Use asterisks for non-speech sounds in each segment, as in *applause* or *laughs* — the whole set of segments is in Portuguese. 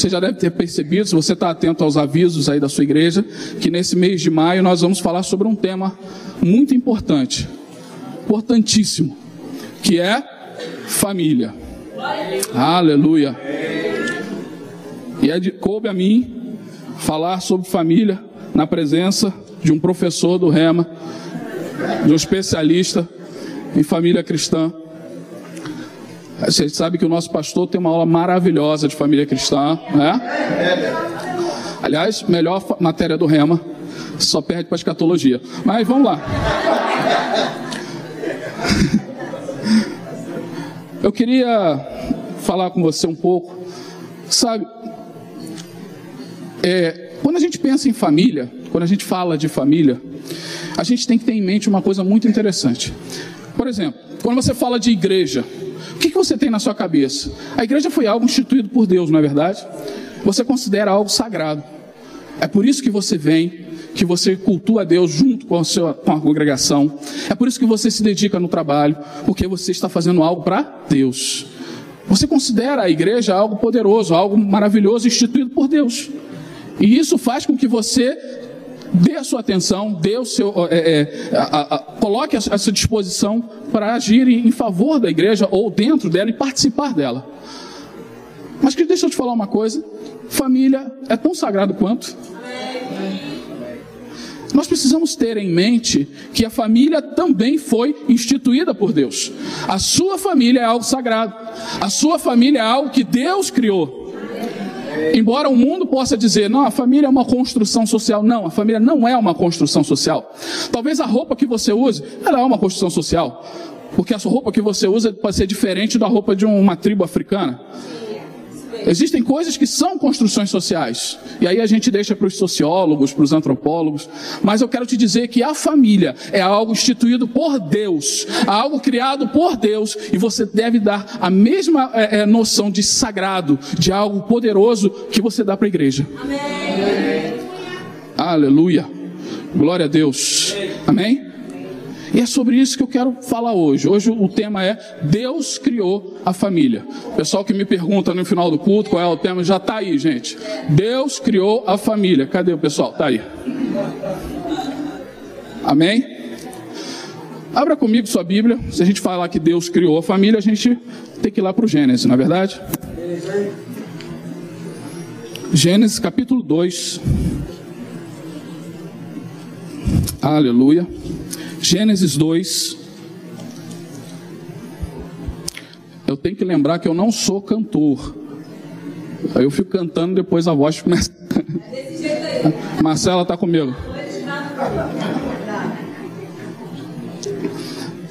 você já deve ter percebido, se você está atento aos avisos aí da sua igreja, que nesse mês de maio nós vamos falar sobre um tema muito importante, importantíssimo, que é família. Aleluia. E é de, coube a mim falar sobre família na presença de um professor do Rema, de um especialista em família cristã. Você sabe que o nosso pastor tem uma aula maravilhosa de família cristã, né? Aliás, melhor matéria do Rema, só perde para escatologia. Mas vamos lá. *laughs* Eu queria falar com você um pouco, sabe? É, quando a gente pensa em família, quando a gente fala de família, a gente tem que ter em mente uma coisa muito interessante. Por exemplo, quando você fala de igreja, você tem na sua cabeça? A igreja foi algo instituído por Deus, não é verdade? Você considera algo sagrado. É por isso que você vem, que você cultua Deus junto com a, sua, com a congregação. É por isso que você se dedica no trabalho, porque você está fazendo algo para Deus. Você considera a igreja algo poderoso, algo maravilhoso, instituído por Deus. E isso faz com que você dê a sua atenção, dê o seu, é, é, a, a, coloque a, sua disposição para agir em favor da igreja ou dentro dela e participar dela. Mas que deixa eu te falar uma coisa: família é tão sagrado quanto. Nós precisamos ter em mente que a família também foi instituída por Deus. A sua família é algo sagrado. A sua família é algo que Deus criou. Embora o mundo possa dizer, não, a família é uma construção social. Não, a família não é uma construção social. Talvez a roupa que você use, ela é uma construção social. Porque a roupa que você usa pode ser diferente da roupa de uma tribo africana. Existem coisas que são construções sociais. E aí a gente deixa para os sociólogos, para os antropólogos. Mas eu quero te dizer que a família é algo instituído por Deus, algo criado por Deus, e você deve dar a mesma é, é, noção de sagrado, de algo poderoso que você dá para a igreja. Amém. Aleluia. Glória a Deus. Amém? E é sobre isso que eu quero falar hoje. Hoje o tema é Deus criou a família. Pessoal que me pergunta no final do culto qual é o tema, já está aí, gente. Deus criou a família. Cadê o pessoal? Está aí. Amém? Abra comigo sua Bíblia. Se a gente falar que Deus criou a família, a gente tem que ir lá para o Gênesis, não é verdade? Gênesis capítulo 2. Aleluia. Gênesis 2. Eu tenho que lembrar que eu não sou cantor. Aí eu fico cantando, depois a voz começa. Marcela está comigo.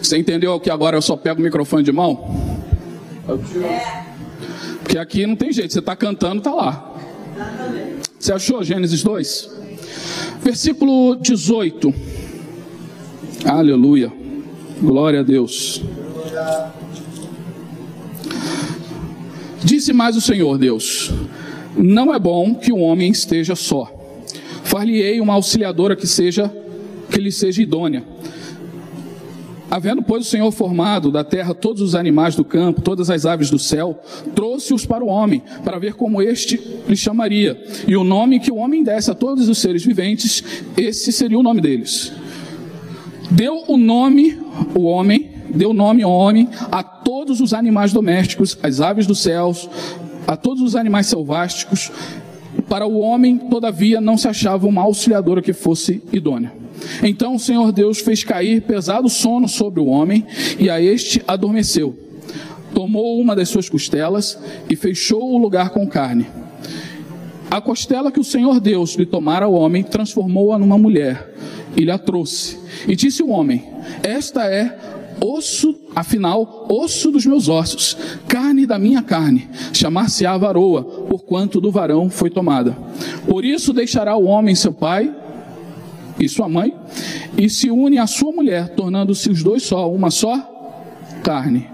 Você entendeu que agora eu só pego o microfone de mão? Porque aqui não tem jeito, você está cantando, está lá. Você achou Gênesis 2? Versículo 18. Aleluia. Glória a Deus. Disse mais o Senhor Deus: Não é bom que o homem esteja só. Far-lhe-ei uma auxiliadora que seja que lhe seja idônea. Havendo, pois, o Senhor formado da terra todos os animais do campo, todas as aves do céu, trouxe-os para o homem, para ver como este lhe chamaria. E o nome que o homem desse a todos os seres viventes, esse seria o nome deles. Deu o nome, o homem, deu nome ao homem a todos os animais domésticos, as aves dos céus, a todos os animais selváticos. Para o homem, todavia, não se achava uma auxiliadora que fosse idônea. Então o Senhor Deus fez cair pesado sono sobre o homem, e a este adormeceu. Tomou uma das suas costelas e fechou o lugar com carne. A costela que o Senhor Deus lhe tomara ao homem, transformou-a numa mulher e lhe a trouxe. E disse o homem: Esta é osso, afinal, osso dos meus ossos, carne da minha carne, chamar-se-á varoa, porquanto do varão foi tomada. Por isso deixará o homem seu pai e sua mãe, e se une à sua mulher, tornando-se os dois só, uma só carne.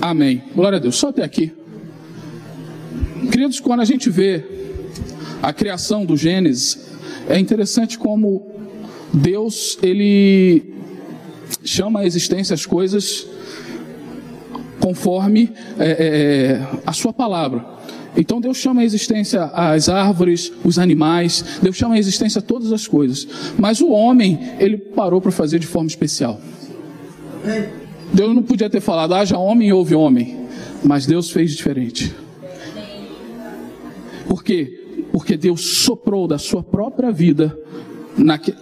Amém. Glória a Deus. Só até aqui. Queridos, quando a gente vê a criação do Gênesis, é interessante como Deus ele chama a existência as coisas conforme é, é, é, a sua palavra. Então Deus chama a existência as árvores, os animais, Deus chama a existência todas as coisas. Mas o homem, ele parou para fazer de forma especial. Deus não podia ter falado, haja homem e houve homem. Mas Deus fez diferente. Por quê? Porque Deus soprou da sua própria vida.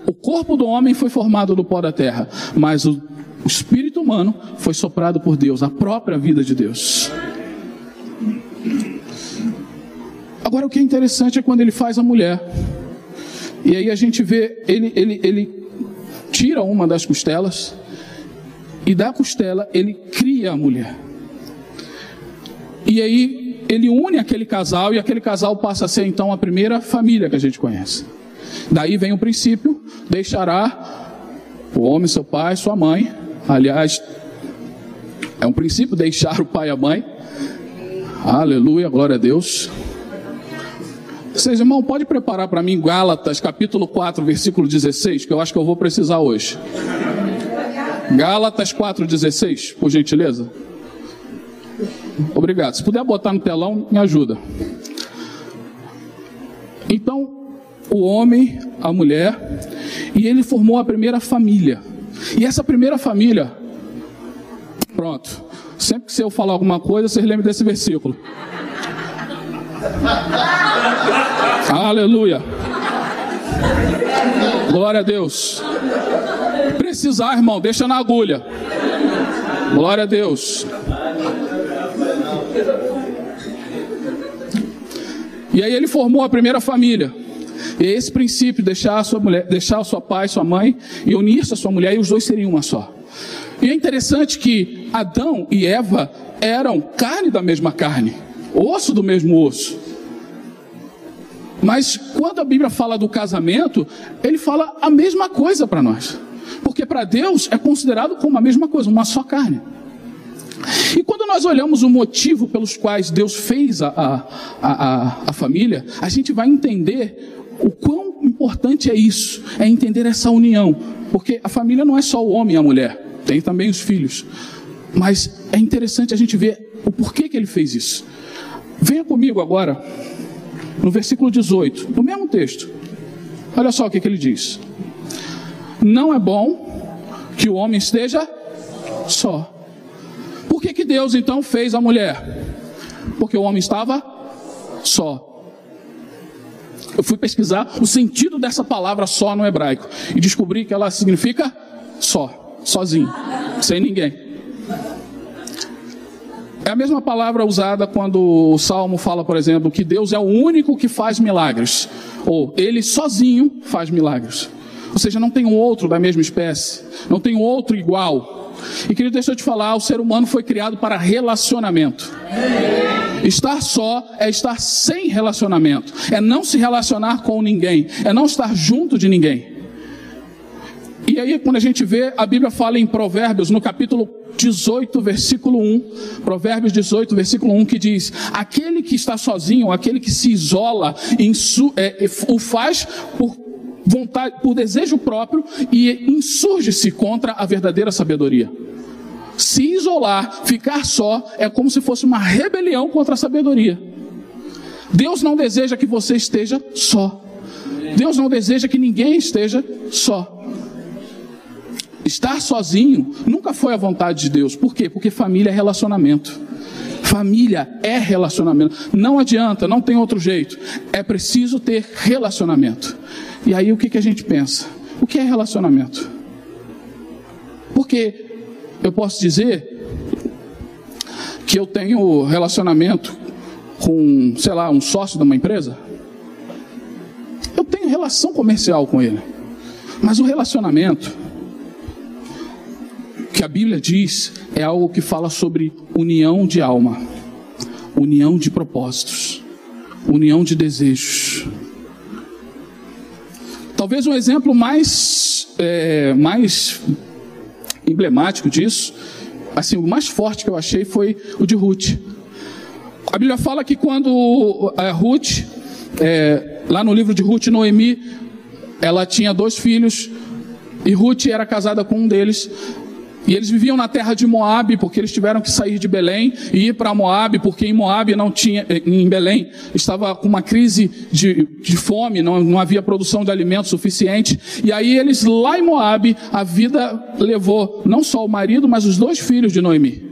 O corpo do homem foi formado do pó da terra, mas o o espírito humano foi soprado por Deus, a própria vida de Deus. Agora, o que é interessante é quando ele faz a mulher. E aí a gente vê, ele, ele, ele tira uma das costelas, e da costela ele cria a mulher. E aí ele une aquele casal, e aquele casal passa a ser então a primeira família que a gente conhece. Daí vem o princípio: deixará o homem, seu pai, sua mãe, Aliás, é um princípio deixar o pai e a mãe. Aleluia, glória a Deus. Vocês, irmão, pode preparar para mim Gálatas, capítulo 4, versículo 16, que eu acho que eu vou precisar hoje. Gálatas 4,16, por gentileza. Obrigado. Se puder botar no telão, me ajuda. Então, o homem, a mulher, e ele formou a primeira família. E essa primeira família, pronto. Sempre que eu falar alguma coisa, vocês lembram desse versículo. Aleluia. Glória a Deus. Precisar, irmão, deixa na agulha. Glória a Deus. E aí ele formou a primeira família. E é esse princípio, deixar a sua mulher, deixar a sua pai, sua mãe, e unir-se a sua mulher, e os dois seriam uma só. E é interessante que Adão e Eva eram carne da mesma carne, osso do mesmo osso. Mas quando a Bíblia fala do casamento, ele fala a mesma coisa para nós. Porque para Deus é considerado como a mesma coisa, uma só carne. E quando nós olhamos o motivo pelos quais Deus fez a, a, a, a, família, a gente vai entender o quão importante é isso, é entender essa união, porque a família não é só o homem e a mulher, tem também os filhos. Mas é interessante a gente ver o porquê que ele fez isso. Venha comigo agora, no versículo 18, no mesmo texto. Olha só o que, que ele diz: Não é bom que o homem esteja só. Que, que Deus então fez a mulher? Porque o homem estava só eu fui pesquisar o sentido dessa palavra só no hebraico e descobri que ela significa só, sozinho, sem ninguém. É a mesma palavra usada quando o Salmo fala, por exemplo, que Deus é o único que faz milagres, ou ele sozinho faz milagres. Ou seja, não tem um outro da mesma espécie, não tem um outro igual. E querido, deixa eu te falar, o ser humano foi criado para relacionamento. Estar só é estar sem relacionamento, é não se relacionar com ninguém, é não estar junto de ninguém. E aí, quando a gente vê, a Bíblia fala em Provérbios, no capítulo 18, versículo 1, Provérbios 18, versículo 1, que diz: Aquele que está sozinho, aquele que se isola, é, o faz por vontade, por desejo próprio e insurge-se contra a verdadeira sabedoria. Se isolar, ficar só, é como se fosse uma rebelião contra a sabedoria. Deus não deseja que você esteja só. Deus não deseja que ninguém esteja só. Estar sozinho nunca foi a vontade de Deus. Por quê? Porque família é relacionamento. Família é relacionamento. Não adianta, não tem outro jeito. É preciso ter relacionamento. E aí o que, que a gente pensa? O que é relacionamento? Porque eu posso dizer que eu tenho relacionamento com, sei lá, um sócio de uma empresa? Eu tenho relação comercial com ele. Mas o relacionamento a Bíblia diz é algo que fala sobre união de alma, união de propósitos, união de desejos. Talvez um exemplo mais, é, mais emblemático disso, assim, o mais forte que eu achei foi o de Ruth. A Bíblia fala que quando a Ruth, é, lá no livro de Ruth, Noemi, ela tinha dois filhos, e Ruth era casada com um deles. E eles viviam na terra de Moabe, porque eles tiveram que sair de Belém e ir para Moabe, porque em Moabe não tinha, em Belém estava com uma crise de, de fome, não, não havia produção de alimento suficiente. E aí eles lá em Moabe, a vida levou não só o marido, mas os dois filhos de Noemi.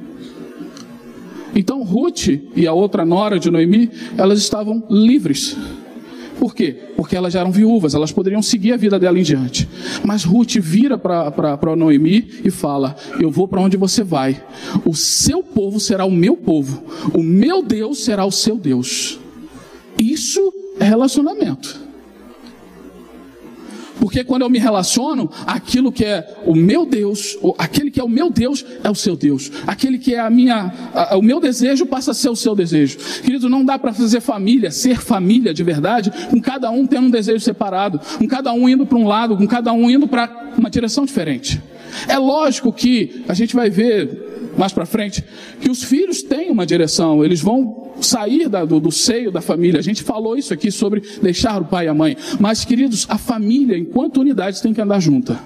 Então Ruth e a outra nora de Noemi, elas estavam livres. Por quê? Porque elas já eram viúvas, elas poderiam seguir a vida dela em diante. Mas Ruth vira para Noemi e fala: Eu vou para onde você vai. O seu povo será o meu povo. O meu Deus será o seu Deus. Isso é relacionamento. Porque quando eu me relaciono, aquilo que é o meu Deus, aquele que é o meu Deus é o seu Deus. Aquele que é a minha, a, o meu desejo passa a ser o seu desejo. Querido, não dá para fazer família, ser família de verdade, com cada um tendo um desejo separado, com cada um indo para um lado, com cada um indo para uma direção diferente. É lógico que a gente vai ver mais para frente, que os filhos têm uma direção, eles vão sair da, do, do, seio da família. A gente falou isso aqui sobre deixar o pai e a mãe. Mas, queridos, a família, enquanto unidade, tem que andar junta.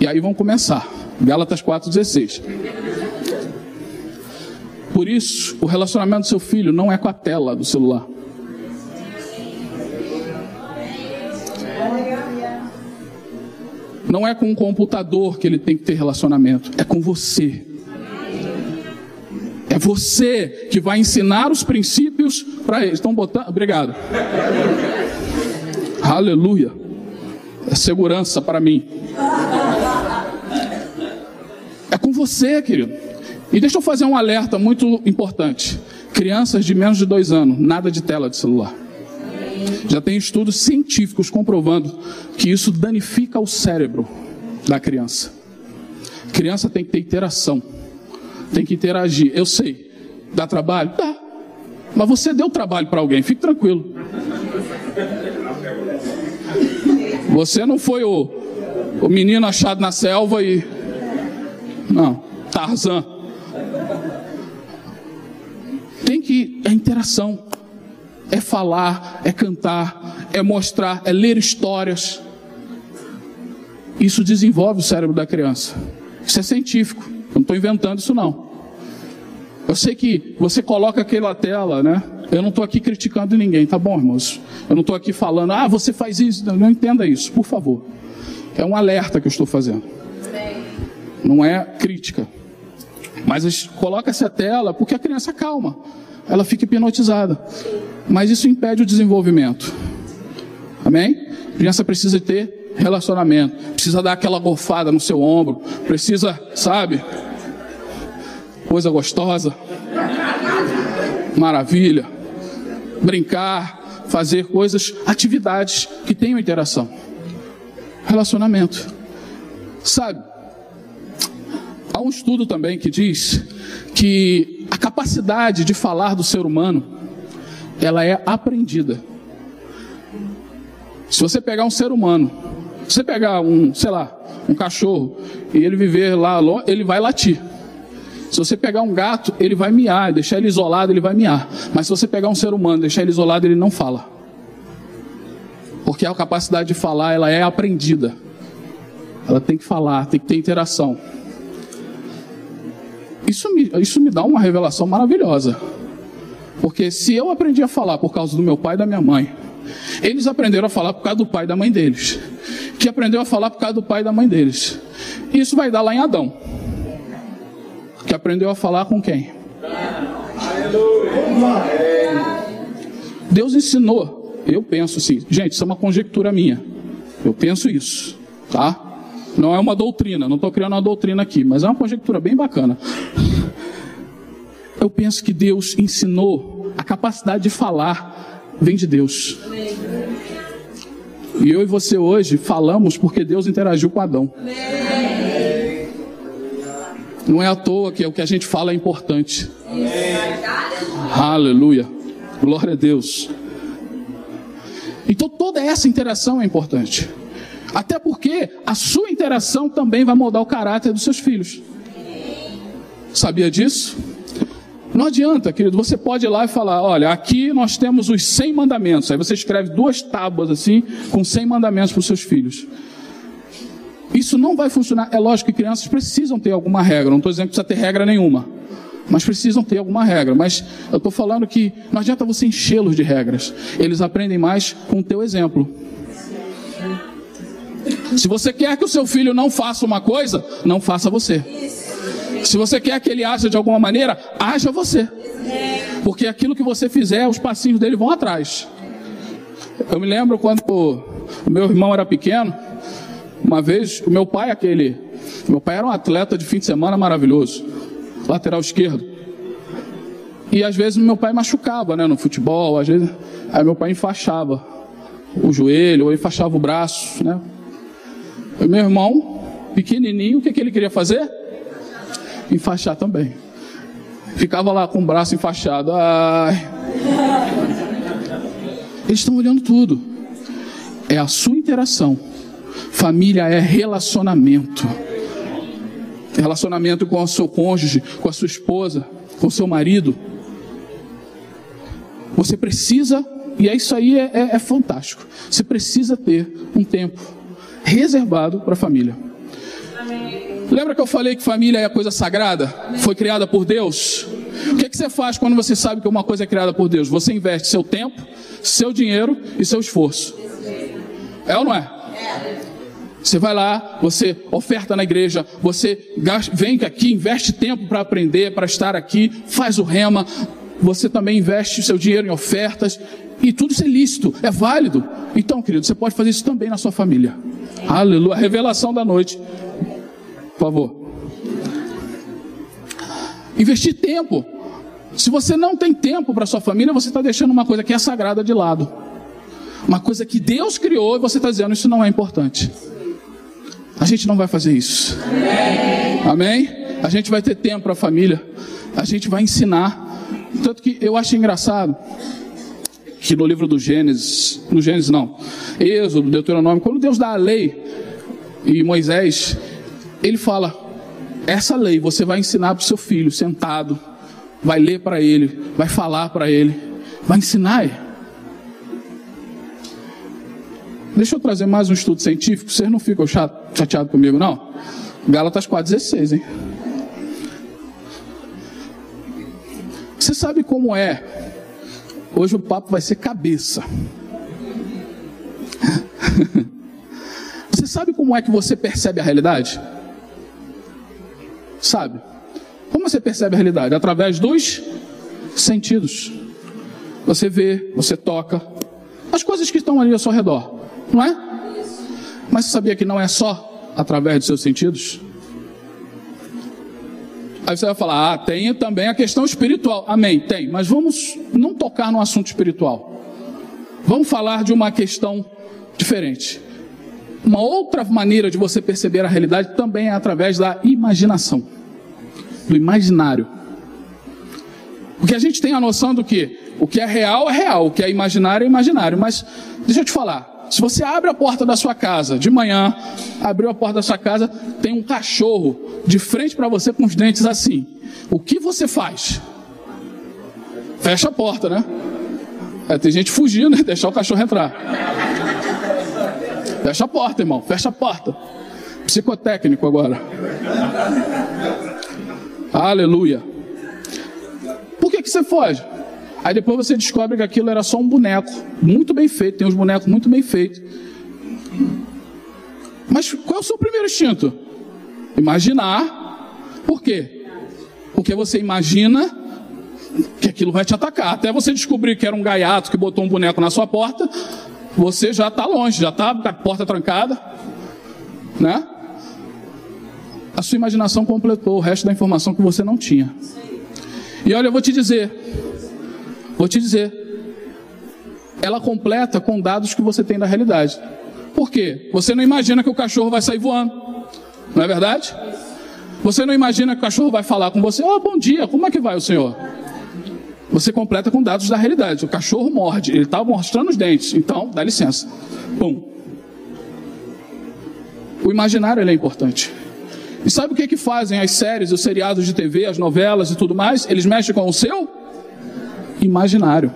E aí vão começar. Gálatas 4,16. Por isso, o relacionamento do seu filho não é com a tela do celular. Não é com um computador que ele tem que ter relacionamento, é com você. É você que vai ensinar os princípios para eles. Estão botando. Obrigado. Aleluia. É segurança para mim. É com você, querido. E deixa eu fazer um alerta muito importante. Crianças de menos de dois anos, nada de tela de celular. Já tem estudos científicos comprovando que isso danifica o cérebro da criança. A criança tem que ter interação, tem que interagir. Eu sei, dá trabalho? Dá. Mas você deu trabalho para alguém, fique tranquilo. Você não foi o, o menino achado na selva e. Não, Tarzan. Tem que. É interação é falar, é cantar, é mostrar, é ler histórias. Isso desenvolve o cérebro da criança. Isso é científico. Eu não estou inventando isso não. Eu sei que você coloca aquela tela, né? Eu não estou aqui criticando ninguém, tá bom, irmãos? Eu não estou aqui falando, ah, você faz isso. Não, não entenda isso, por favor. É um alerta que eu estou fazendo. Não é crítica. Mas coloca essa tela porque a criança calma ela fica hipnotizada. Mas isso impede o desenvolvimento. Amém? A criança precisa ter relacionamento, precisa dar aquela golfada no seu ombro, precisa, sabe? Coisa gostosa. Maravilha. Brincar, fazer coisas, atividades que tenham interação. Relacionamento. Sabe? Há um estudo também que diz que a capacidade de falar do ser humano, ela é aprendida. Se você pegar um ser humano, se você pegar um, sei lá, um cachorro e ele viver lá, ele vai latir. Se você pegar um gato, ele vai miar, deixar ele isolado, ele vai miar. Mas se você pegar um ser humano, deixar ele isolado, ele não fala. Porque a capacidade de falar, ela é aprendida. Ela tem que falar, tem que ter interação. Isso me, isso me dá uma revelação maravilhosa. Porque se eu aprendi a falar por causa do meu pai e da minha mãe, eles aprenderam a falar por causa do pai e da mãe deles, que aprendeu a falar por causa do pai e da mãe deles. Isso vai dar lá em Adão, que aprendeu a falar com quem? Deus ensinou, eu penso assim, gente, isso é uma conjectura minha. Eu penso isso, tá? Não é uma doutrina, não estou criando uma doutrina aqui, mas é uma conjectura bem bacana. Eu penso que Deus ensinou a capacidade de falar vem de Deus. E eu e você hoje falamos porque Deus interagiu com Adão. Não é à toa que o que a gente fala é importante. Aleluia. Glória a Deus. Então toda essa interação é importante. Até porque a sua interação também vai moldar o caráter dos seus filhos. Sabia disso? Não adianta, querido, você pode ir lá e falar: olha, aqui nós temos os 100 mandamentos. Aí você escreve duas tábuas assim, com 100 mandamentos para os seus filhos. Isso não vai funcionar. É lógico que crianças precisam ter alguma regra. Não estou dizendo que precisa ter regra nenhuma. Mas precisam ter alguma regra. Mas eu estou falando que não adianta você enchê-los de regras. Eles aprendem mais com o teu exemplo. Se você quer que o seu filho não faça uma coisa, não faça você. Se você quer que ele haja de alguma maneira, haja você. Porque aquilo que você fizer, os passinhos dele vão atrás. Eu me lembro quando o meu irmão era pequeno, uma vez, o meu pai, aquele. Meu pai era um atleta de fim de semana maravilhoso, lateral esquerdo. E às vezes meu pai machucava, né, no futebol, às vezes. Aí meu pai enfaixava o joelho, ou enfaixava o braço, né. E meu irmão, pequenininho, o que, que ele queria fazer? Enfaixar também. Ficava lá com o braço enfaixado. Ai. Eles estão olhando tudo. É a sua interação. Família é relacionamento. Relacionamento com o seu cônjuge, com a sua esposa, com o seu marido. Você precisa, e é isso aí é, é, é fantástico. Você precisa ter um tempo reservado para a família. Lembra que eu falei que família é coisa sagrada? Foi criada por Deus? O que, é que você faz quando você sabe que uma coisa é criada por Deus? Você investe seu tempo, seu dinheiro e seu esforço. É ou não é? Você vai lá, você oferta na igreja, você vem aqui, investe tempo para aprender, para estar aqui, faz o rema, você também investe seu dinheiro em ofertas, e tudo isso é lícito, é válido. Então, querido, você pode fazer isso também na sua família. Aleluia. Revelação da noite. Por favor. Investir tempo. Se você não tem tempo para sua família, você está deixando uma coisa que é sagrada de lado. Uma coisa que Deus criou e você está dizendo isso não é importante. A gente não vai fazer isso. Amém? A gente vai ter tempo para a família. A gente vai ensinar. Tanto que eu acho engraçado que no livro do Gênesis, no Gênesis não, Êxodo, Deuteronômio, quando Deus dá a lei e Moisés, ele fala: essa lei você vai ensinar para o seu filho sentado, vai ler para ele, vai falar para ele, vai ensinar ele. Deixa eu trazer mais um estudo científico, vocês não ficam chateados comigo, não? Gálatas 4,16, hein? Você sabe como é? Hoje o papo vai ser cabeça. *laughs* Você sabe como é que você percebe a realidade? Sabe? Como você percebe a realidade? Através dos sentidos. Você vê, você toca, as coisas que estão ali ao seu redor, não é? Mas você sabia que não é só através dos seus sentidos? Aí você vai falar, ah, tem também a questão espiritual. Amém, tem. Mas vamos não tocar no assunto espiritual. Vamos falar de uma questão diferente. Uma outra maneira de você perceber a realidade também é através da imaginação, do imaginário. Porque a gente tem a noção do que o que é real é real, o que é imaginário é imaginário. Mas deixa eu te falar, se você abre a porta da sua casa de manhã, abriu a porta da sua casa, tem um cachorro de frente para você com os dentes assim. O que você faz? Fecha a porta, né? É, tem gente fugindo, né? Deixar o cachorro entrar. Fecha a porta, irmão. Fecha a porta. Psicotécnico agora. Aleluia. Por que, que você foge? Aí depois você descobre que aquilo era só um boneco, muito bem feito, tem uns bonecos muito bem feitos. Mas qual é o seu primeiro instinto? Imaginar. Por quê? Porque você imagina que aquilo vai te atacar. Até você descobrir que era um gaiato que botou um boneco na sua porta, você já está longe, já está com a porta trancada, né? A sua imaginação completou o resto da informação que você não tinha. E olha, eu vou te dizer, Vou te dizer. Ela completa com dados que você tem da realidade. Por quê? Você não imagina que o cachorro vai sair voando. Não é verdade? Você não imagina que o cachorro vai falar com você: Oh, bom dia, como é que vai o senhor? Você completa com dados da realidade. O cachorro morde, ele está mostrando os dentes. Então, dá licença. Pum. O imaginário é importante. E sabe o que, que fazem as séries, os seriados de TV, as novelas e tudo mais? Eles mexem com o seu imaginário.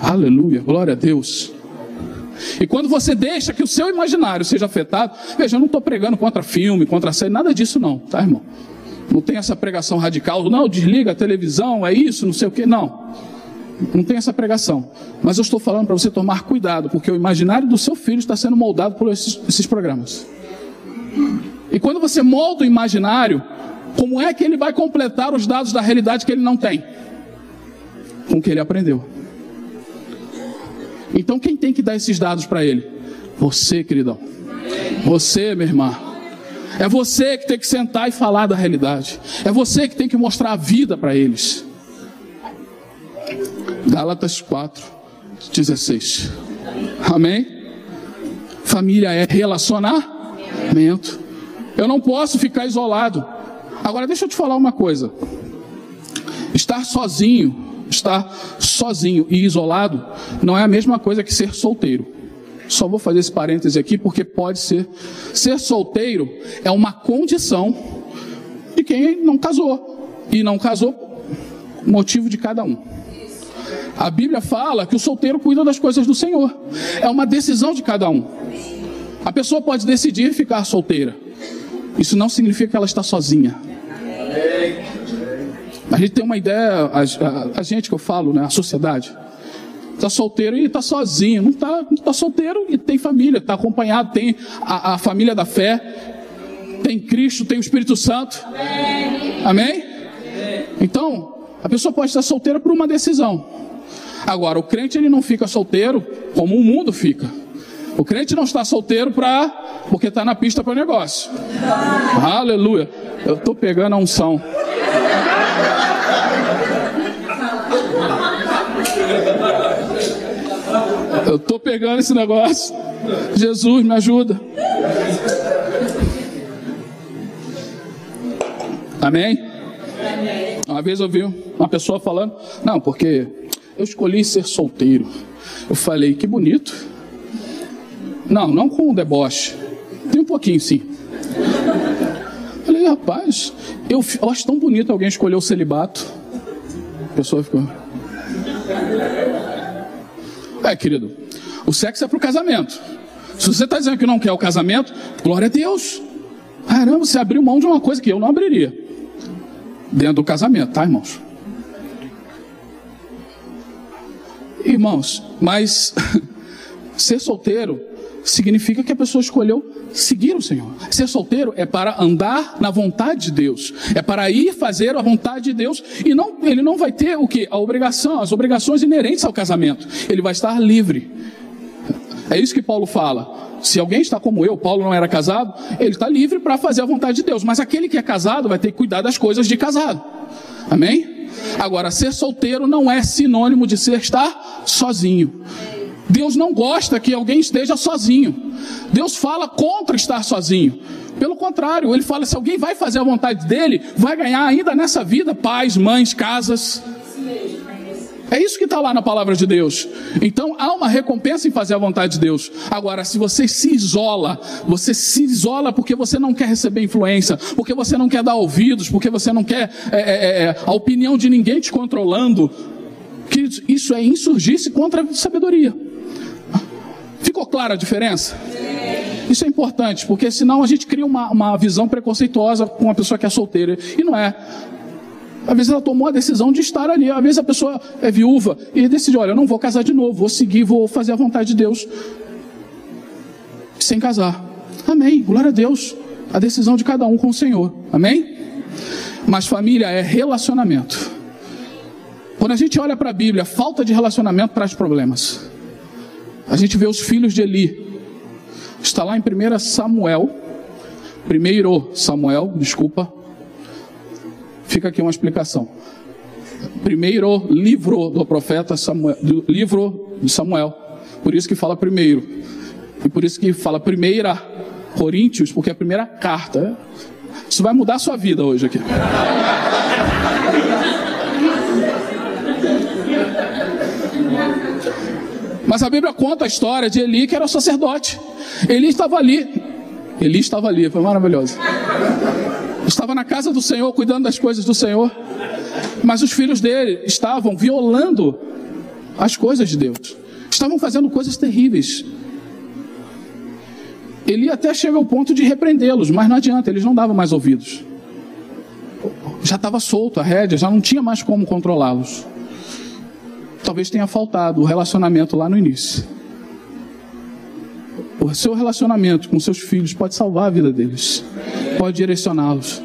Aleluia, glória a Deus. E quando você deixa que o seu imaginário seja afetado, veja, eu não estou pregando contra filme, contra série, nada disso não, tá, irmão? Não tem essa pregação radical, não, desliga a televisão, é isso, não sei o que, não. Não tem essa pregação. Mas eu estou falando para você tomar cuidado, porque o imaginário do seu filho está sendo moldado por esses, esses programas. E quando você molda o imaginário, como é que ele vai completar os dados da realidade que ele não tem? Com o que ele aprendeu. Então quem tem que dar esses dados para ele? Você, queridão. Você, minha irmã. É você que tem que sentar e falar da realidade. É você que tem que mostrar a vida para eles. Gálatas 4, 16. Amém? Família é relacionamento. Eu não posso ficar isolado. Agora deixa eu te falar uma coisa. Estar sozinho estar sozinho e isolado não é a mesma coisa que ser solteiro. Só vou fazer esse parêntese aqui porque pode ser. Ser solteiro é uma condição de quem não casou. E não casou, motivo de cada um. A Bíblia fala que o solteiro cuida das coisas do Senhor. É uma decisão de cada um. A pessoa pode decidir ficar solteira. Isso não significa que ela está sozinha. A gente tem uma ideia, a, a, a gente que eu falo, né, a sociedade, está solteiro e está sozinho, não está tá solteiro e tem família, está acompanhado, tem a, a, família da fé, tem Cristo, tem o Espírito Santo. Amém? Amém? Então, a pessoa pode estar solteira por uma decisão. Agora, o crente ele não fica solteiro como o mundo fica. O crente não está solteiro para porque está na pista para o negócio. Aleluia. Eu estou pegando a unção. Eu estou pegando esse negócio. Jesus, me ajuda. Amém? Uma vez eu vi uma pessoa falando, não, porque eu escolhi ser solteiro. Eu falei, que bonito. Não, não com deboche. Tem um pouquinho sim. Falei, rapaz, eu, eu acho tão bonito alguém escolher o celibato. A pessoa ficou. É, querido, o sexo é para o casamento. Se você está dizendo que não quer o casamento, glória a Deus. Caramba, você abriu mão de uma coisa que eu não abriria. Dentro do casamento, tá, irmãos? Irmãos, mas *laughs* ser solteiro significa que a pessoa escolheu seguir o Senhor. Ser solteiro é para andar na vontade de Deus, é para ir fazer a vontade de Deus e não, ele não vai ter o que? A obrigação, as obrigações inerentes ao casamento. Ele vai estar livre. É isso que Paulo fala. Se alguém está como eu, Paulo não era casado, ele está livre para fazer a vontade de Deus. Mas aquele que é casado vai ter que cuidar das coisas de casado. Amém? Agora, ser solteiro não é sinônimo de ser estar sozinho. Deus não gosta que alguém esteja sozinho. Deus fala contra estar sozinho. Pelo contrário, ele fala: se alguém vai fazer a vontade dele, vai ganhar ainda nessa vida pais, mães, casas. É isso que está lá na palavra de Deus. Então há uma recompensa em fazer a vontade de Deus. Agora, se você se isola, você se isola porque você não quer receber influência, porque você não quer dar ouvidos, porque você não quer é, é, é, a opinião de ninguém te controlando, que isso é insurgir-se contra a sabedoria. Ficou clara a diferença? Isso é importante, porque senão a gente cria uma, uma visão preconceituosa com uma pessoa que é solteira. E não é. Às vezes ela tomou a decisão de estar ali. Às vezes a pessoa é viúva e decide: olha, eu não vou casar de novo, vou seguir, vou fazer a vontade de Deus. Sem casar. Amém. Glória a Deus. A decisão de cada um com o Senhor. Amém? Mas família é relacionamento. Quando a gente olha para a Bíblia, falta de relacionamento traz problemas. A gente vê os filhos de Eli. Está lá em 1 Samuel. Primeiro Samuel, desculpa. Fica aqui uma explicação. Primeiro livro do profeta Samuel, do livro de Samuel. Por isso que fala primeiro. E por isso que fala primeira Coríntios, porque é a primeira carta. Isso vai mudar a sua vida hoje aqui. Mas a Bíblia conta a história de Eli, que era sacerdote. Eli estava ali. Eli estava ali, foi maravilhoso. Estava na casa do Senhor, cuidando das coisas do Senhor. Mas os filhos dele estavam violando as coisas de Deus. Estavam fazendo coisas terríveis. Ele até chega ao ponto de repreendê-los, mas não adianta, eles não davam mais ouvidos. Já estava solto a rédea, já não tinha mais como controlá-los. Talvez tenha faltado o relacionamento lá no início. O seu relacionamento com seus filhos pode salvar a vida deles, pode direcioná-los.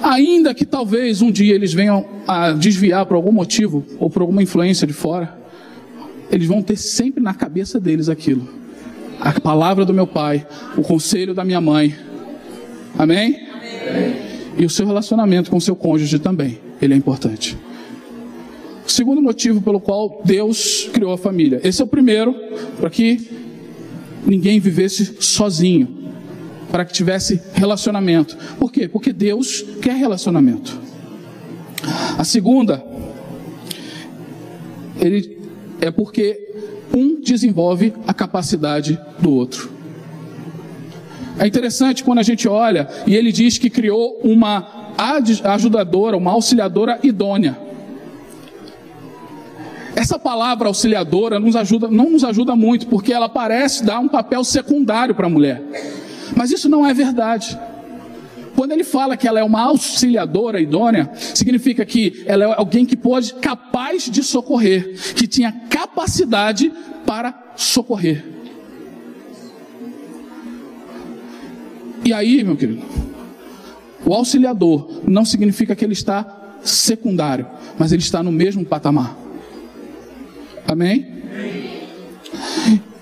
Ainda que talvez um dia eles venham a desviar por algum motivo ou por alguma influência de fora, eles vão ter sempre na cabeça deles aquilo. A palavra do meu pai, o conselho da minha mãe. Amém? Amém. E o seu relacionamento com o seu cônjuge também, ele é importante. O segundo motivo pelo qual Deus criou a família. Esse é o primeiro, para que ninguém vivesse sozinho, para que tivesse relacionamento. Por quê? Porque Deus quer relacionamento. A segunda, ele é porque um desenvolve a capacidade do outro. É interessante quando a gente olha e ele diz que criou uma ajudadora, uma auxiliadora idônea. Essa palavra auxiliadora nos ajuda, não nos ajuda muito, porque ela parece dar um papel secundário para a mulher. Mas isso não é verdade. Quando ele fala que ela é uma auxiliadora idônea, significa que ela é alguém que pode, capaz de socorrer, que tinha capacidade para socorrer. E aí, meu querido, o auxiliador não significa que ele está secundário, mas ele está no mesmo patamar. Amém?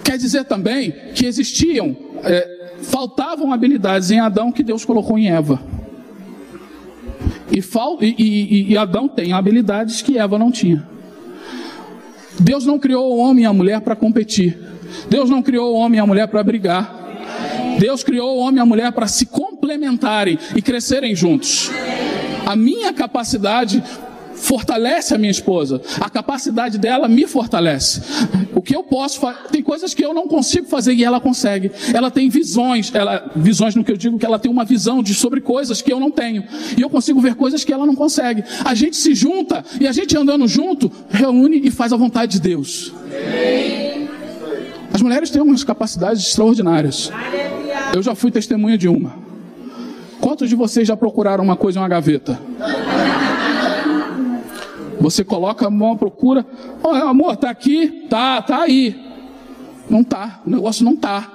Quer dizer também que existiam é, faltavam habilidades em Adão que Deus colocou em Eva. E, e, e, Adão tem habilidades que Eva não tinha. Deus não criou o homem e a mulher para competir. Deus não criou o homem e a mulher para brigar. Deus criou o homem e a mulher para se complementarem e crescerem juntos. A minha capacidade fortalece a minha esposa. A capacidade dela me fortalece. O que eu posso fazer, tem coisas que eu não consigo fazer e ela consegue. Ela tem visões, ela, visões no que eu digo que ela tem uma visão de sobre coisas que eu não tenho. E eu consigo ver coisas que ela não consegue. A gente se junta e a gente andando junto, reúne e faz a vontade de Deus. As mulheres têm umas capacidades extraordinárias. Eu já fui testemunha de uma. Quantos de vocês já procuraram uma coisa em uma gaveta? Você coloca a mão, procura. Oh, amor, tá aqui? Tá, tá aí. Não tá. O negócio não tá.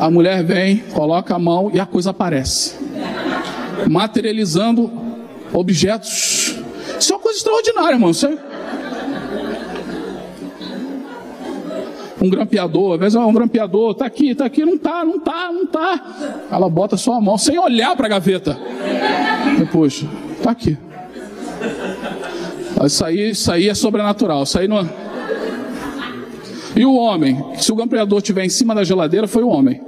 A mulher vem, coloca a mão e a coisa aparece. Materializando objetos. Isso é uma coisa extraordinária, irmão. Isso é... Um grampeador, às vezes é um grampeador, tá aqui, tá aqui, não tá, não tá, não tá. Ela bota só a mão sem olhar para a gaveta. Depois, tá aqui. Isso aí, isso aí é sobrenatural. Isso aí não... E o homem? Se o grampeador estiver em cima da geladeira, foi o homem.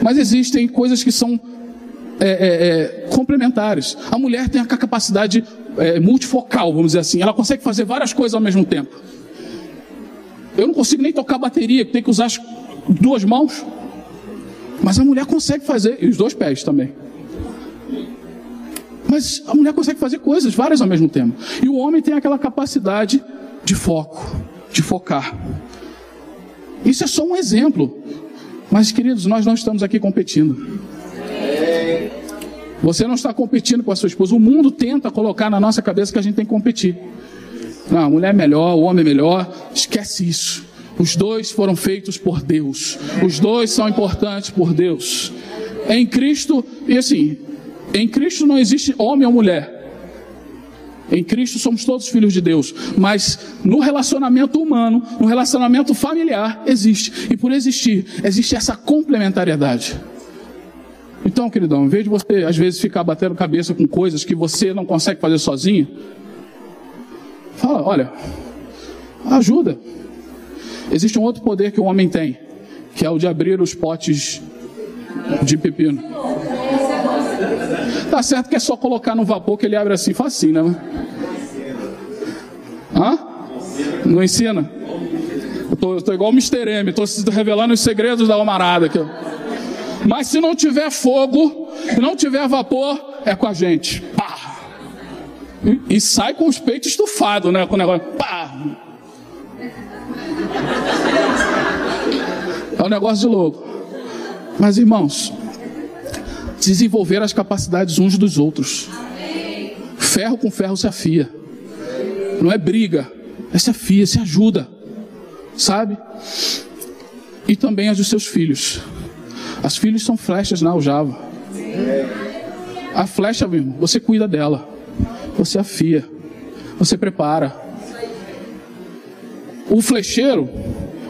Mas existem coisas que são é, é, é, complementares. A mulher tem a capacidade é, multifocal, vamos dizer assim. Ela consegue fazer várias coisas ao mesmo tempo. Eu não consigo nem tocar bateria, tem que usar as duas mãos. Mas a mulher consegue fazer, e os dois pés também. Mas a mulher consegue fazer coisas, várias ao mesmo tempo. E o homem tem aquela capacidade de foco, de focar. Isso é só um exemplo. Mas, queridos, nós não estamos aqui competindo. Você não está competindo com a sua esposa. O mundo tenta colocar na nossa cabeça que a gente tem que competir. Não, a mulher é melhor, o homem é melhor. Esquece isso. Os dois foram feitos por Deus. Os dois são importantes por Deus. Em Cristo, e assim, em Cristo não existe homem ou mulher. Em Cristo somos todos filhos de Deus, mas no relacionamento humano, no relacionamento familiar, existe. E por existir, existe essa complementariedade. Então, queridão, em vez de você às vezes ficar batendo cabeça com coisas que você não consegue fazer sozinho, fala, olha, ajuda. Existe um outro poder que o homem tem, que é o de abrir os potes de pepino. Tá certo que é só colocar no vapor que ele abre assim, facinho, né? Hã? Não ensina? Eu tô, eu tô igual o Mr. M, tô revelando os segredos da almarada aqui. Mas se não tiver fogo, se não tiver vapor, é com a gente. Pá! E, e sai com os peitos estufados, né? Com o negócio. Pá! É um negócio de louco. Mas, irmãos, desenvolver as capacidades uns dos outros. Ferro com ferro se afia. Não é briga, é se afia, se ajuda. Sabe? E também as dos seus filhos. As filhas são flechas na aljava. A flecha, meu irmão, você cuida dela. Você afia. Você prepara. O flecheiro,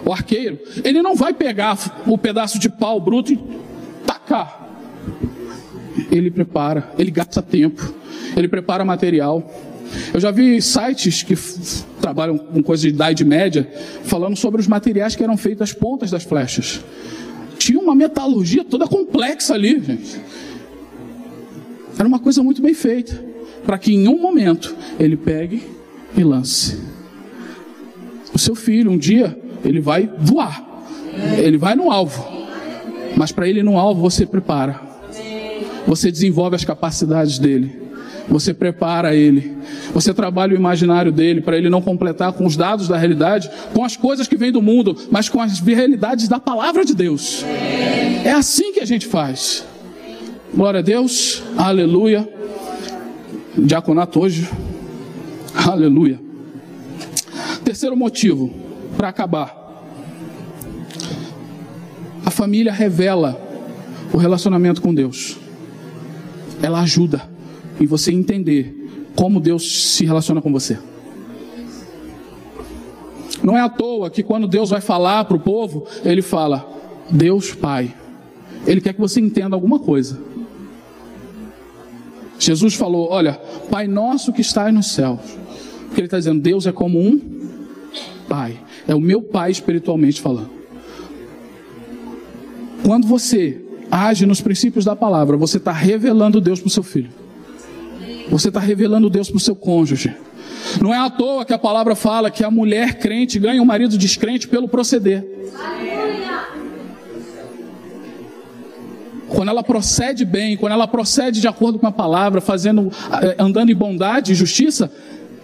o arqueiro, ele não vai pegar o pedaço de pau bruto e tacar. Ele prepara, ele gasta tempo, ele prepara material. Eu já vi sites que trabalham com coisas de idade média falando sobre os materiais que eram feitos as pontas das flechas. Tinha uma metalurgia toda complexa ali, gente. Era uma coisa muito bem feita, para que em um momento ele pegue e lance. O seu filho, um dia, ele vai voar. Ele vai no alvo. Mas para ele no alvo, você prepara. Você desenvolve as capacidades dele. Você prepara ele. Você trabalha o imaginário dele para ele não completar com os dados da realidade, com as coisas que vêm do mundo, mas com as realidades da palavra de Deus. É assim que a gente faz. Glória a Deus. Aleluia. Diaconato hoje. Aleluia. Terceiro motivo para acabar. A família revela o relacionamento com Deus. Ela ajuda em você entender como Deus se relaciona com você. Não é à toa que quando Deus vai falar para o povo, ele fala: Deus Pai. Ele quer que você entenda alguma coisa. Jesus falou: Olha, Pai nosso que está nos céus. Porque ele está dizendo: Deus é como um Pai. É o meu Pai espiritualmente falando. Quando você age nos princípios da palavra, você está revelando Deus para o seu filho. Você está revelando Deus para o seu cônjuge. Não é à toa que a palavra fala que a mulher crente ganha um marido descrente pelo proceder. Quando ela procede bem, quando ela procede de acordo com a palavra, fazendo, eh, andando em bondade e justiça,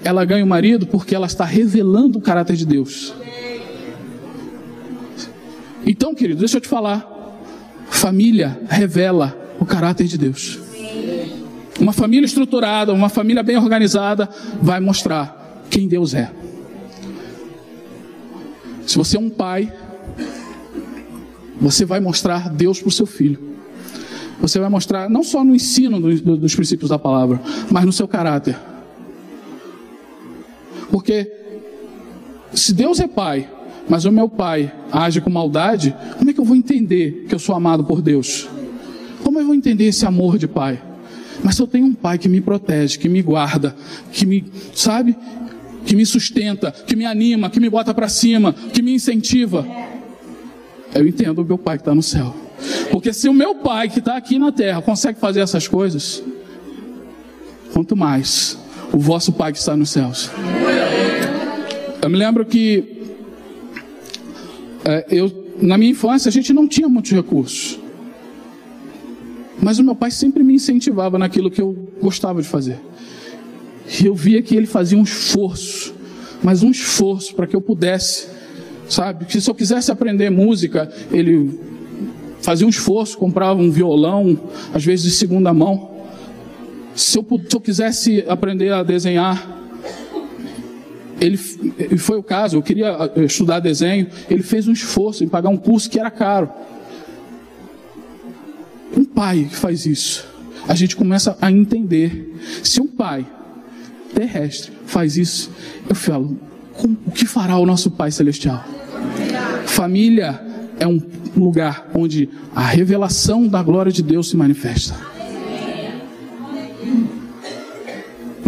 ela ganha o um marido porque ela está revelando o caráter de Deus. Então, querido, deixa eu te falar. Família revela o caráter de Deus. Uma família estruturada, uma família bem organizada, vai mostrar quem Deus é. Se você é um pai, você vai mostrar Deus para o seu filho. Você vai mostrar não só no ensino dos princípios da palavra, mas no seu caráter. Porque se Deus é pai, mas o meu pai age com maldade, como é que eu vou entender que eu sou amado por Deus? Como eu vou entender esse amor de pai? Mas se eu tenho um pai que me protege, que me guarda, que me, sabe, que me sustenta, que me anima, que me bota para cima, que me incentiva, eu entendo o meu pai que está no céu. Porque se o meu pai que está aqui na terra consegue fazer essas coisas, quanto mais o vosso pai que está nos céus. Eu me lembro que eu, na minha infância a gente não tinha muitos recursos. Mas o meu pai sempre me incentivava naquilo que eu gostava de fazer. E eu via que ele fazia um esforço, mas um esforço para que eu pudesse, sabe? Que se eu quisesse aprender música, ele fazia um esforço, comprava um violão, às vezes de segunda mão. Se eu, se eu quisesse aprender a desenhar, ele, foi o caso, eu queria eh, estudar desenho, ele fez um esforço em pagar um curso que era caro um pai que faz isso, a gente começa a entender. Se um pai terrestre faz isso, eu falo, o que fará o nosso Pai Celestial? Família é um lugar onde a revelação da glória de Deus se manifesta.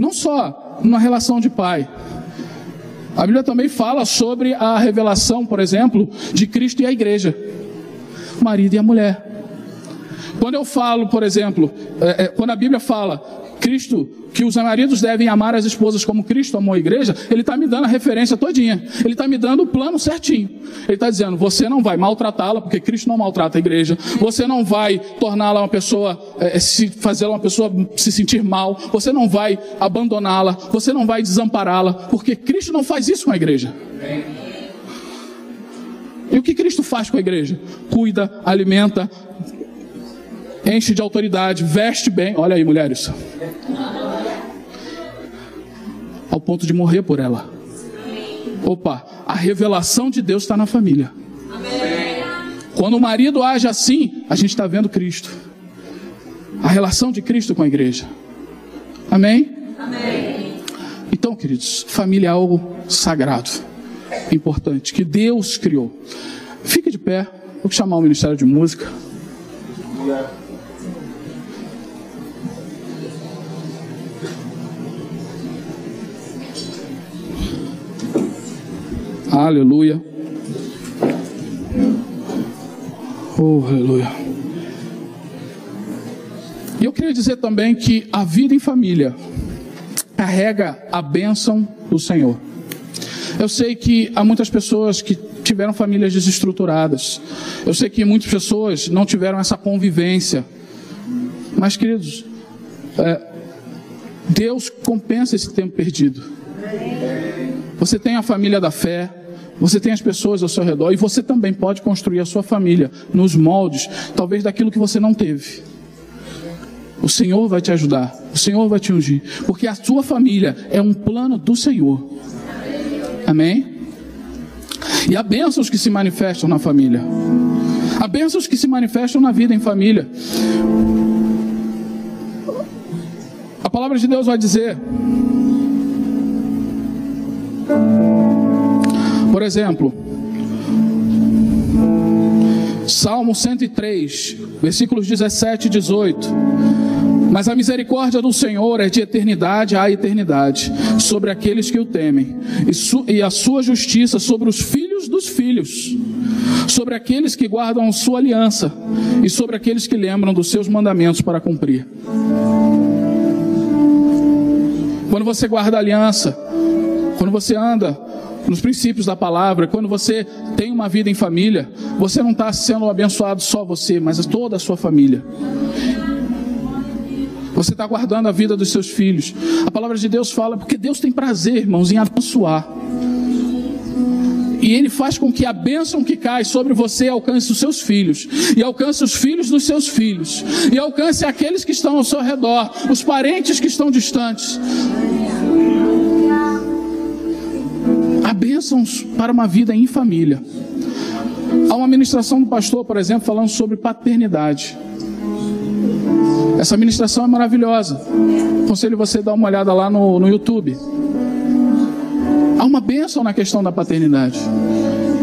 Não só na relação de pai. A Bíblia também fala sobre a revelação, por exemplo, de Cristo e a igreja. O marido e a mulher. Quando eu falo, por exemplo, é, é, quando a Bíblia fala Cristo, que os maridos devem amar as esposas como Cristo amou a igreja, ele está me dando a referência todinha. Ele está me dando o plano certinho. Ele está dizendo, você não vai maltratá-la, porque Cristo não maltrata a igreja. Você não vai torná-la uma pessoa, é, se fazê-la uma pessoa se sentir mal. Você não vai abandoná-la. Você não vai desampará-la, porque Cristo não faz isso com a igreja. E o que Cristo faz com a igreja? Cuida, alimenta, enche de autoridade, veste bem. Olha aí, mulheres. Ao ponto de morrer por ela. Opa, a revelação de Deus está na família. Quando o marido age assim, a gente está vendo Cristo. A relação de Cristo com a igreja. Amém? Amém. Então, queridos, família é algo sagrado, importante, que Deus criou. Fique de pé, vou chamar o Ministério de Música. Aleluia. Oh, aleluia. E eu queria dizer também que a vida em família carrega a bênção do Senhor. Eu sei que há muitas pessoas que tiveram famílias desestruturadas. Eu sei que muitas pessoas não tiveram essa convivência. Mas, queridos, é, Deus compensa esse tempo perdido. Você tem a família da fé, você tem as pessoas ao seu redor e você também pode construir a sua família nos moldes, talvez daquilo que você não teve. O Senhor vai te ajudar, o Senhor vai te ungir, porque a sua família é um plano do Senhor. Amém? E há bênçãos que se manifestam na família. Há bênçãos que se manifestam na vida em família. A palavra de Deus vai dizer por exemplo, Salmo 103, versículos 17 e 18. Mas a misericórdia do Senhor é de eternidade a eternidade sobre aqueles que o temem, e, e a sua justiça sobre os filhos dos filhos, sobre aqueles que guardam sua aliança e sobre aqueles que lembram dos seus mandamentos para cumprir. Quando você guarda aliança, quando você anda nos princípios da palavra, quando você tem uma vida em família, você não está sendo abençoado só você, mas toda a sua família. Você está guardando a vida dos seus filhos. A palavra de Deus fala, porque Deus tem prazer, irmãos, em abençoar. E Ele faz com que a bênção que cai sobre você alcance os seus filhos, e alcance os filhos dos seus filhos, e alcance aqueles que estão ao seu redor, os parentes que estão distantes. Bênçãos para uma vida em família. Há uma ministração do pastor, por exemplo, falando sobre paternidade. Essa ministração é maravilhosa. Aconselho você a dar uma olhada lá no, no YouTube. Há uma bênção na questão da paternidade.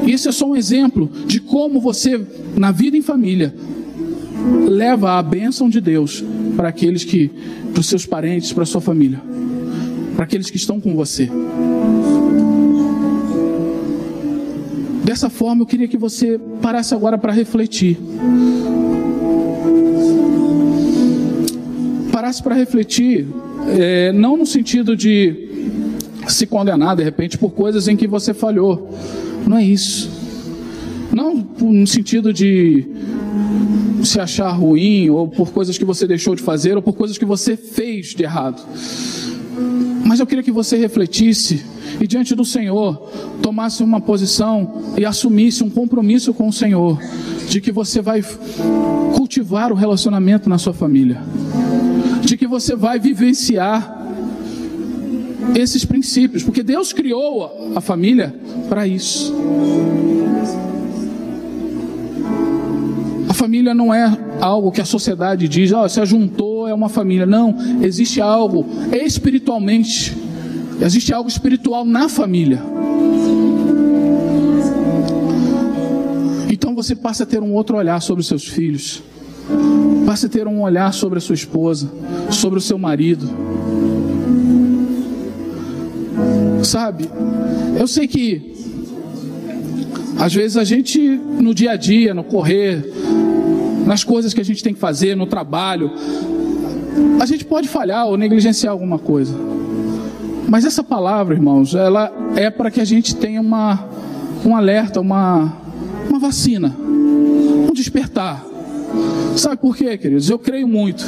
E esse é só um exemplo de como você, na vida em família, leva a bênção de Deus para aqueles que, para os seus parentes, para a sua família, para aqueles que estão com você. Dessa forma, eu queria que você parasse agora para refletir. Parasse para refletir, é, não no sentido de se condenar de repente por coisas em que você falhou. Não é isso. Não no sentido de se achar ruim, ou por coisas que você deixou de fazer, ou por coisas que você fez de errado. Mas eu queria que você refletisse e diante do Senhor tomasse uma posição e assumisse um compromisso com o Senhor de que você vai cultivar o relacionamento na sua família, de que você vai vivenciar esses princípios, porque Deus criou a família para isso. A família não é algo que a sociedade diz, ó, oh, se ajuntou é uma família. Não, existe algo espiritualmente Existe algo espiritual na família. Então você passa a ter um outro olhar sobre seus filhos. Passa a ter um olhar sobre a sua esposa, sobre o seu marido. Sabe? Eu sei que às vezes a gente no dia a dia, no correr, nas coisas que a gente tem que fazer, no trabalho. A gente pode falhar ou negligenciar alguma coisa. Mas essa palavra, irmãos, ela é para que a gente tenha uma, um alerta, uma, uma vacina, um despertar. Sabe por quê, queridos? Eu creio muito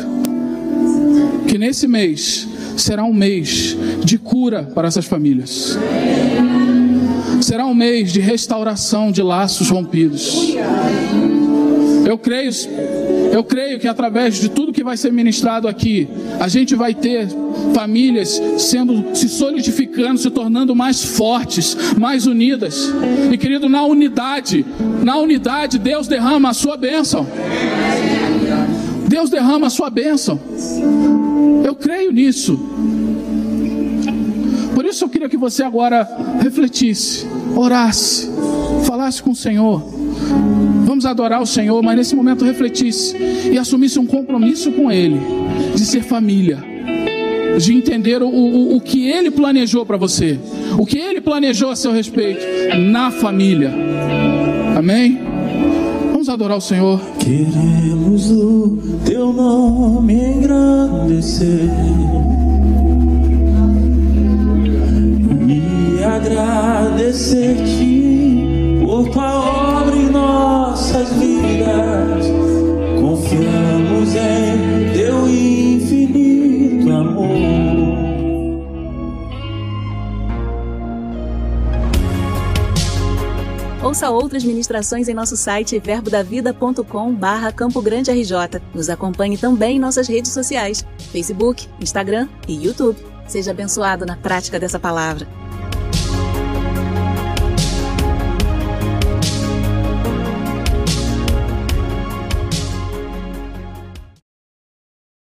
que nesse mês será um mês de cura para essas famílias. Será um mês de restauração de laços rompidos. Eu creio, eu creio que através de tudo que vai ser ministrado aqui, a gente vai ter famílias sendo se solidificando, se tornando mais fortes, mais unidas. E querido, na unidade, na unidade Deus derrama a sua bênção. Deus derrama a sua bênção. Eu creio nisso. Por isso eu queria que você agora refletisse, orasse, falasse com o Senhor. Vamos adorar o Senhor, mas nesse momento refletisse e assumisse um compromisso com Ele, de ser família, de entender o, o, o que Ele planejou para você, o que Ele planejou a seu respeito na família. Amém? Vamos adorar o Senhor. Queremos o teu nome engrandecer e agradecer-te por tua obra em nossas vidas. Confiamos em teu infinito amor. Ouça outras ministrações em nosso site verbodavida.com barra Campo Grande RJ. Nos acompanhe também em nossas redes sociais, Facebook, Instagram e YouTube. Seja abençoado na prática dessa palavra.